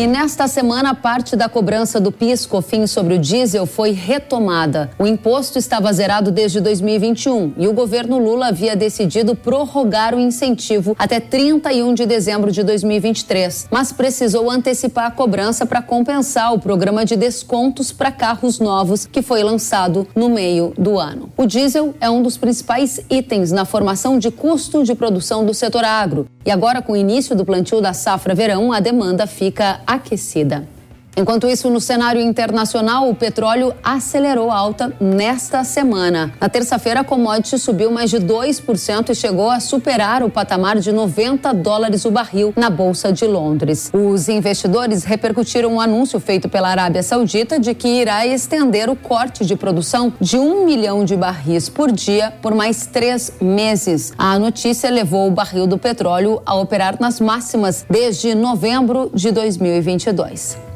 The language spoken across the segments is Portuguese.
E nesta semana, parte da cobrança do PIS COFINS sobre o diesel foi retomada. O imposto estava zerado desde 2021 e o governo Lula havia decidido prorrogar o incentivo até 31 de dezembro de 2023, mas precisou antecipar a cobrança para compensar o programa de descontos para carros novos que foi lançado no meio do ano. O diesel é um dos principais itens na formação de custo de produção do setor agro. E agora, com o início do plantio da safra verão, a demanda fica aquecida. Enquanto isso, no cenário internacional, o petróleo acelerou alta nesta semana. Na terça-feira, a commodity subiu mais de 2% e chegou a superar o patamar de 90 dólares o barril na Bolsa de Londres. Os investidores repercutiram o um anúncio feito pela Arábia Saudita de que irá estender o corte de produção de um milhão de barris por dia por mais três meses. A notícia levou o barril do petróleo a operar nas máximas desde novembro de 2022.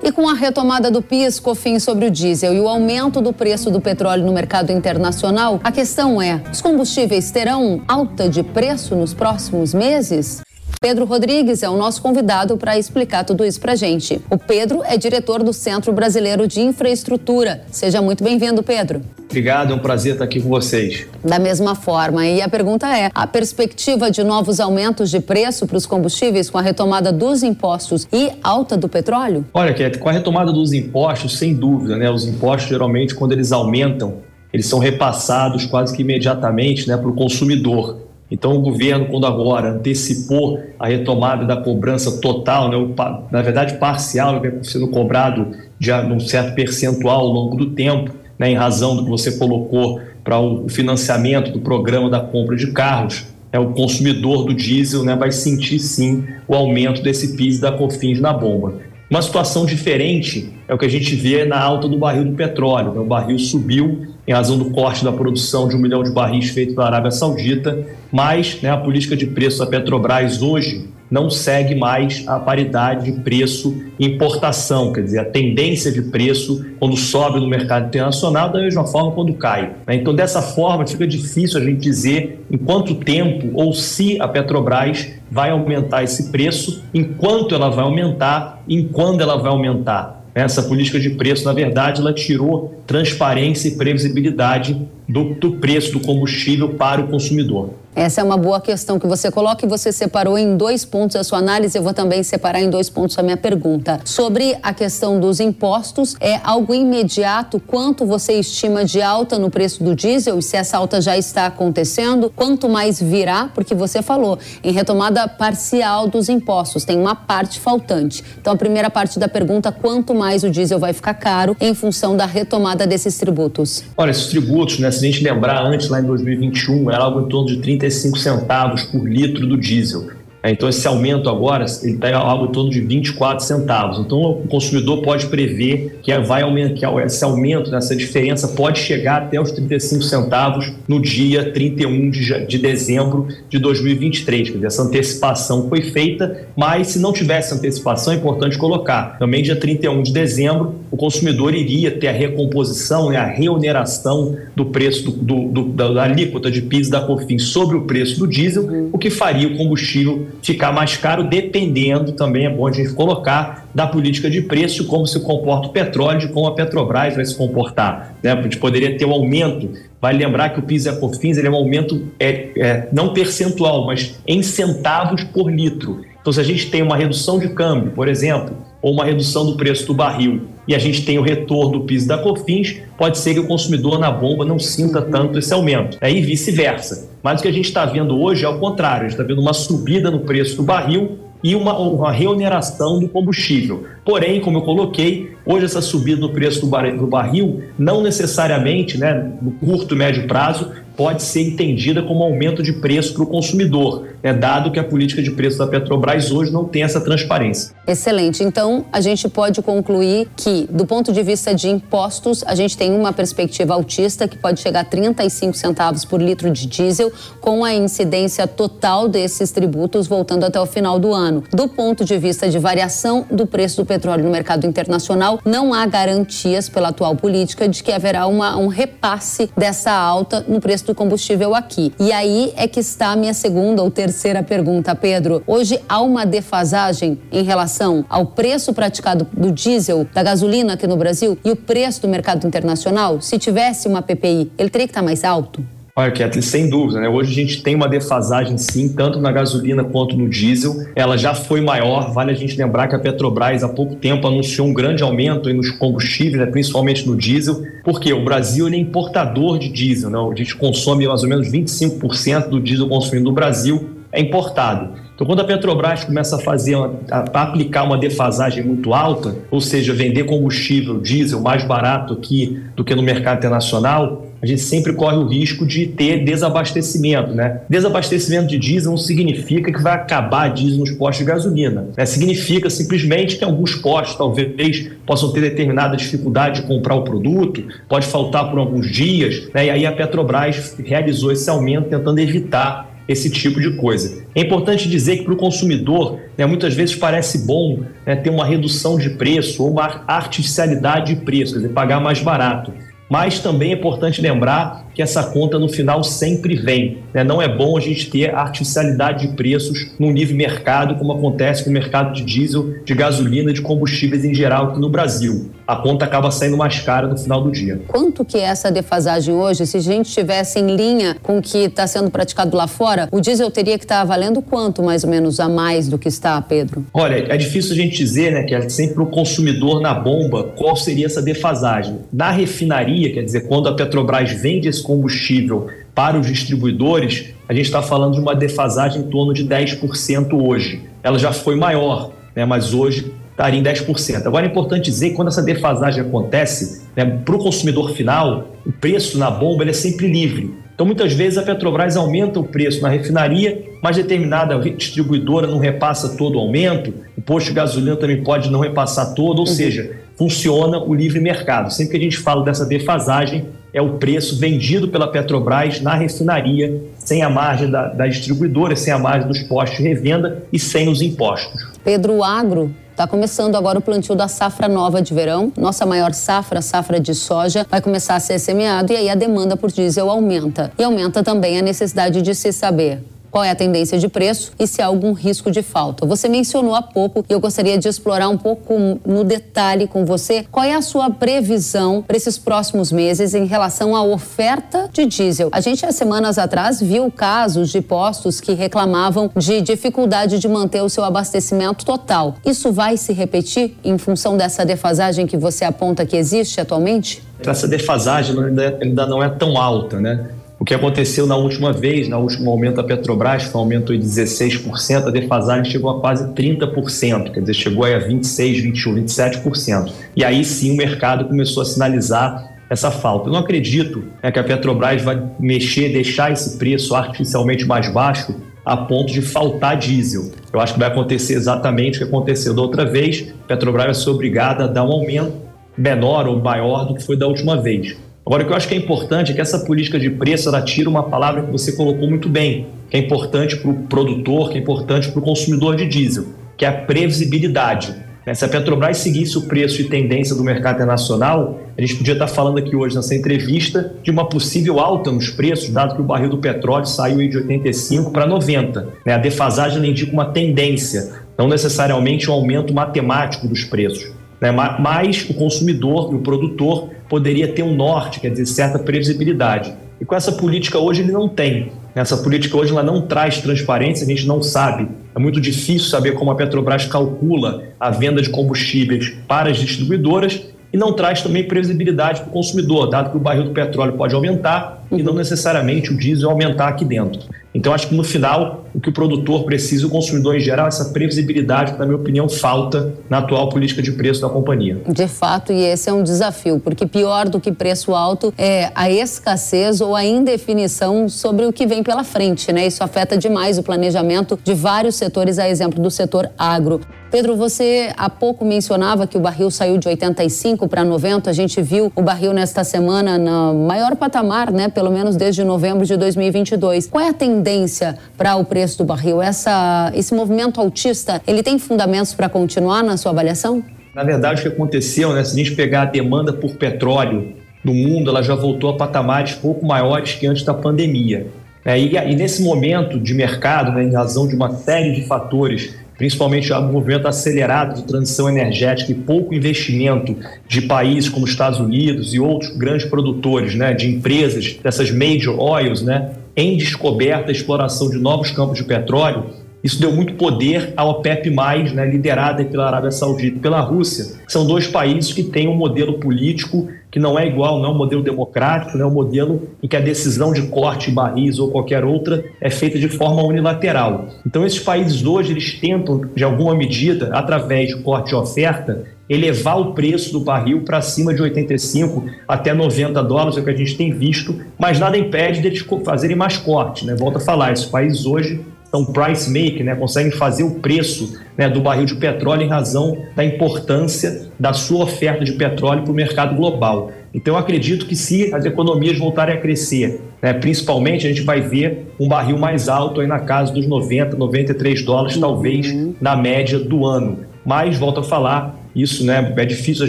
E com a retomada do PIS, COFINS sobre o diesel e o aumento do preço do petróleo no mercado internacional, a questão é: os combustíveis terão alta de preço nos próximos meses? Pedro Rodrigues é o nosso convidado para explicar tudo isso para gente. O Pedro é diretor do Centro Brasileiro de Infraestrutura. Seja muito bem-vindo, Pedro. Obrigado, é um prazer estar aqui com vocês. Da mesma forma, e a pergunta é: a perspectiva de novos aumentos de preço para os combustíveis com a retomada dos impostos e alta do petróleo? Olha, Ket, com a retomada dos impostos, sem dúvida, né? Os impostos geralmente, quando eles aumentam, eles são repassados quase que imediatamente né, para o consumidor. Então, o governo, quando agora antecipou a retomada da cobrança total, né, na verdade parcial, que sendo cobrado de um certo percentual ao longo do tempo, né, em razão do que você colocou para o financiamento do programa da compra de carros, é, o consumidor do diesel né, vai sentir sim o aumento desse PIS da COFINS na bomba. Uma situação diferente é o que a gente vê na alta do barril do petróleo. Né? O barril subiu em razão do corte da produção de um milhão de barris feito pela Arábia Saudita, mas né, a política de preço da Petrobras hoje não segue mais a paridade de preço importação, quer dizer, a tendência de preço quando sobe no mercado internacional, da mesma forma quando cai. Né? Então, dessa forma, fica difícil a gente dizer em quanto tempo ou se a Petrobras vai aumentar esse preço, enquanto ela vai aumentar, em quando ela vai aumentar. Essa política de preço, na verdade, ela tirou transparência e previsibilidade do, do preço do combustível para o consumidor. Essa é uma boa questão que você coloca e você separou em dois pontos a sua análise. Eu vou também separar em dois pontos a minha pergunta. Sobre a questão dos impostos, é algo imediato? Quanto você estima de alta no preço do diesel? E se essa alta já está acontecendo? Quanto mais virá? Porque você falou em retomada parcial dos impostos, tem uma parte faltante. Então, a primeira parte da pergunta: quanto mais o diesel vai ficar caro em função da retomada desses tributos? Olha, esses tributos, né? Se a gente lembrar antes, lá em 2021, era algo em torno de 35 centavos por litro do diesel. É, então, esse aumento agora ele está algo em torno de 24 centavos. Então, o consumidor pode prever que, vai aumentar, que esse aumento, essa diferença pode chegar até os 35 centavos no dia 31 de, de dezembro de 2023. Quer dizer, essa antecipação foi feita, mas se não tivesse antecipação, é importante colocar. Também, dia 31 de dezembro, o consumidor iria ter a recomposição, né, a reoneração do preço do, do, do, da alíquota de PIS da COFINS sobre o preço do diesel, o que faria o combustível ficar mais caro, dependendo, também é bom a gente colocar, da política de preço, como se comporta o petróleo, de como a Petrobras vai se comportar. Né? A gente poderia ter um aumento, vale lembrar que o PIS e a COFINS é um aumento é, é, não percentual, mas em centavos por litro. Então, se a gente tem uma redução de câmbio, por exemplo, ou uma redução do preço do barril e a gente tem o retorno do PIS da COFINS, pode ser que o consumidor na bomba não sinta tanto esse aumento. Né? E vice-versa. Mas o que a gente está vendo hoje é o contrário. A gente está vendo uma subida no preço do barril e uma, uma reoneração do combustível. Porém, como eu coloquei, hoje essa subida no preço do, do barril não necessariamente, né, no curto e médio prazo, pode ser entendida como aumento de preço para o consumidor, né, dado que a política de preço da Petrobras hoje não tem essa transparência. Excelente. Então, a gente pode concluir que, do ponto de vista de impostos, a gente tem uma perspectiva altista que pode chegar a 35 centavos por litro de diesel, com a incidência total desses tributos voltando até o final do ano. Do ponto de vista de variação do preço do petróleo no mercado internacional, não há garantias pela atual política de que haverá uma, um repasse dessa alta no preço do combustível aqui. E aí é que está a minha segunda ou terceira pergunta, Pedro. Hoje há uma defasagem em relação ao preço praticado do diesel, da gasolina aqui no Brasil e o preço do mercado internacional? Se tivesse uma PPI, ele teria que estar mais alto? Olha, Kathleen, sem dúvida, né? Hoje a gente tem uma defasagem sim, tanto na gasolina quanto no diesel. Ela já foi maior, vale a gente lembrar que a Petrobras há pouco tempo anunciou um grande aumento nos combustíveis, né? principalmente no diesel, porque o Brasil é importador de diesel, né? A gente consome mais ou menos 25% do diesel consumido no Brasil é importado. Então, quando a Petrobras começa a fazer, a, a, aplicar uma defasagem muito alta, ou seja, vender combustível diesel mais barato aqui do que no mercado internacional, a gente sempre corre o risco de ter desabastecimento, né? Desabastecimento de diesel não significa que vai acabar diesel nos postos de gasolina, né? Significa simplesmente que alguns postos talvez possam ter determinada dificuldade de comprar o produto, pode faltar por alguns dias, né? E aí a Petrobras realizou esse aumento tentando evitar esse tipo de coisa. É importante dizer que para o consumidor, né, muitas vezes parece bom né, ter uma redução de preço ou uma artificialidade de preço, quer dizer, pagar mais barato. Mas também é importante lembrar que essa conta no final sempre vem. Né? Não é bom a gente ter artificialidade de preços no nível mercado, como acontece com o mercado de diesel, de gasolina, de combustíveis em geral aqui no Brasil. A conta acaba saindo mais cara no final do dia. Quanto que é essa defasagem hoje? Se a gente estivesse em linha com o que está sendo praticado lá fora, o diesel teria que estar tá valendo quanto mais ou menos a mais do que está, Pedro? Olha, é difícil a gente dizer, né, que é sempre o consumidor na bomba qual seria essa defasagem. Na refinaria, quer dizer, quando a Petrobras vende esse combustível para os distribuidores, a gente está falando de uma defasagem em torno de 10% hoje. Ela já foi maior, né, mas hoje estaria em 10%. Agora é importante dizer que quando essa defasagem acontece, né, para o consumidor final, o preço na bomba é sempre livre. Então, muitas vezes a Petrobras aumenta o preço na refinaria, mas determinada distribuidora não repassa todo o aumento, o posto de gasolina também pode não repassar todo, ou uhum. seja, funciona o livre mercado. Sempre que a gente fala dessa defasagem, é o preço vendido pela Petrobras na refinaria, sem a margem da, da distribuidora, sem a margem dos postos de revenda e sem os impostos. Pedro Agro Está começando agora o plantio da safra nova de verão. Nossa maior safra, safra de soja, vai começar a ser semeado e aí a demanda por diesel aumenta. E aumenta também a necessidade de se saber qual é a tendência de preço e se há algum risco de falta. Você mencionou há pouco e eu gostaria de explorar um pouco no detalhe com você qual é a sua previsão para esses próximos meses em relação à oferta de diesel. A gente há semanas atrás viu casos de postos que reclamavam de dificuldade de manter o seu abastecimento total. Isso vai se repetir em função dessa defasagem que você aponta que existe atualmente? Essa defasagem ainda não é tão alta, né? O que aconteceu na última vez, na último aumento da Petrobras, foi um aumento de 16%, a defasagem chegou a quase 30%, quer dizer, chegou a 26%, 21%, 27%. E aí sim o mercado começou a sinalizar essa falta. Eu não acredito né, que a Petrobras vai mexer, deixar esse preço artificialmente mais baixo a ponto de faltar diesel. Eu acho que vai acontecer exatamente o que aconteceu da outra vez. A Petrobras vai ser obrigada a dar um aumento menor ou maior do que foi da última vez. Agora, o que eu acho que é importante é que essa política de preço ela tira uma palavra que você colocou muito bem, que é importante para o produtor, que é importante para o consumidor de diesel, que é a previsibilidade. Né, se a Petrobras seguisse o preço e tendência do mercado internacional, a gente podia estar falando aqui hoje nessa entrevista de uma possível alta nos preços, dado que o barril do petróleo saiu de 85 para 90. Né? A defasagem indica uma tendência, não necessariamente um aumento matemático dos preços. Né? Mas o consumidor e o produtor poderia ter um norte, quer dizer, certa previsibilidade. E com essa política hoje ele não tem. Essa política hoje ela não traz transparência, a gente não sabe. É muito difícil saber como a Petrobras calcula a venda de combustíveis para as distribuidoras e não traz também previsibilidade para o consumidor, dado que o barril do petróleo pode aumentar e não necessariamente o diesel aumentar aqui dentro. Então, acho que no final, o que o produtor precisa, o consumidor em geral, é essa previsibilidade que, na minha opinião, falta na atual política de preço da companhia. De fato, e esse é um desafio, porque pior do que preço alto é a escassez ou a indefinição sobre o que vem pela frente, né? Isso afeta demais o planejamento de vários setores, a exemplo do setor agro. Pedro, você há pouco mencionava que o barril saiu de 85 para 90. A gente viu o barril nesta semana no maior patamar, né? Pelo menos desde novembro de 2022. Qual é a tendência para o preço do barril? Essa, esse movimento altista, ele tem fundamentos para continuar na sua avaliação? Na verdade, o que aconteceu, né? Se a gente pegar a demanda por petróleo do mundo ela já voltou a patamares pouco maiores que antes da pandemia. É, e, e, nesse momento de mercado, né, em razão de uma série de fatores, principalmente o movimento acelerado de transição energética e pouco investimento de países como os Estados Unidos e outros grandes produtores, né, de empresas, dessas major oils, né, em descoberta e exploração de novos campos de petróleo, isso deu muito poder à OPEP+, né, liderada pela Arábia Saudita e pela Rússia. São dois países que têm um modelo político que não é igual, não é um modelo democrático, não é um modelo em que a decisão de corte, barris ou qualquer outra é feita de forma unilateral. Então esses países hoje eles tentam, de alguma medida, através de corte de oferta, elevar o preço do barril para cima de 85 até 90 dólares, é o que a gente tem visto, mas nada impede deles fazerem mais corte. Né? Volto a falar, esses países hoje são price maker, né, conseguem fazer o preço né, do barril de petróleo em razão da importância da sua oferta de petróleo para o mercado global. Então, eu acredito que se as economias voltarem a crescer, né, principalmente a gente vai ver um barril mais alto aí na casa dos 90, 93 dólares, uhum. talvez na média do ano. Mas, volto a falar, isso né, é difícil a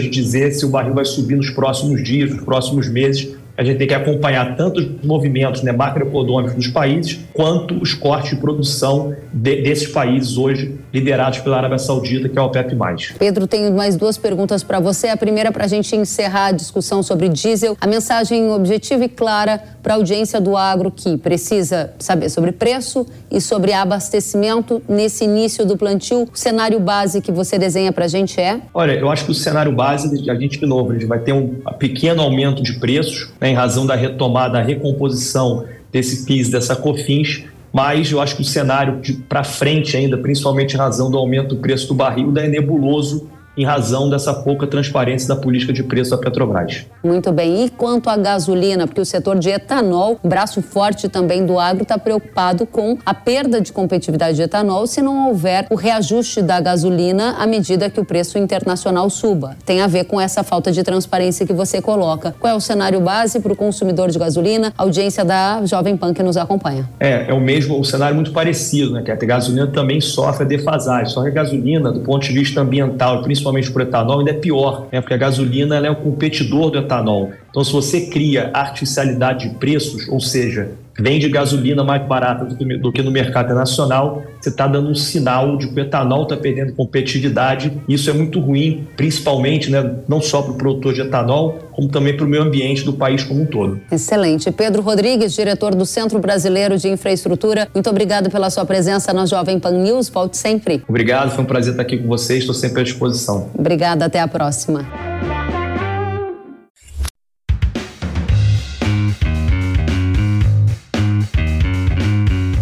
gente dizer se o barril vai subir nos próximos dias, nos próximos meses, a gente tem que acompanhar tanto os movimentos né, macroeconômicos dos países, quanto os cortes de produção de, desses países hoje liderados pela Arábia Saudita, que é a OPEP+. Pedro, tenho mais duas perguntas para você. A primeira para a gente encerrar a discussão sobre diesel. A mensagem objetiva e clara para a audiência do agro que precisa saber sobre preço e sobre abastecimento nesse início do plantio. O cenário base que você desenha para a gente é? Olha, eu acho que o cenário base, a gente, de novo, a gente vai ter um pequeno aumento de preços, né, em razão da retomada, da recomposição desse PIS, dessa COFINS, mas eu acho que o cenário para frente ainda, principalmente em razão do aumento do preço do barril, é nebuloso em razão dessa pouca transparência da política de preço da Petrobras. Muito bem. E quanto à gasolina, porque o setor de etanol, braço forte também do agro, está preocupado com a perda de competitividade de etanol se não houver o reajuste da gasolina à medida que o preço internacional suba. Tem a ver com essa falta de transparência que você coloca. Qual é o cenário base para o consumidor de gasolina? A audiência da Jovem Pan que nos acompanha. É, é o mesmo, o cenário muito parecido, né? Que a gasolina também sofre a defasagem. Só que a gasolina, do ponto de vista ambiental, principalmente para o etanol, ainda é pior, né? porque a gasolina é um competidor do etanol. Então, se você cria artificialidade de preços, ou seja, vende gasolina mais barata do que, do que no mercado nacional, você está dando um sinal de que o etanol está perdendo competitividade. Isso é muito ruim, principalmente, né, não só para o produtor de etanol, como também para o meio ambiente do país como um todo. Excelente. Pedro Rodrigues, diretor do Centro Brasileiro de Infraestrutura, muito obrigado pela sua presença na Jovem Pan News. Volte sempre. Obrigado, foi um prazer estar aqui com vocês, estou sempre à disposição. Obrigada, até a próxima.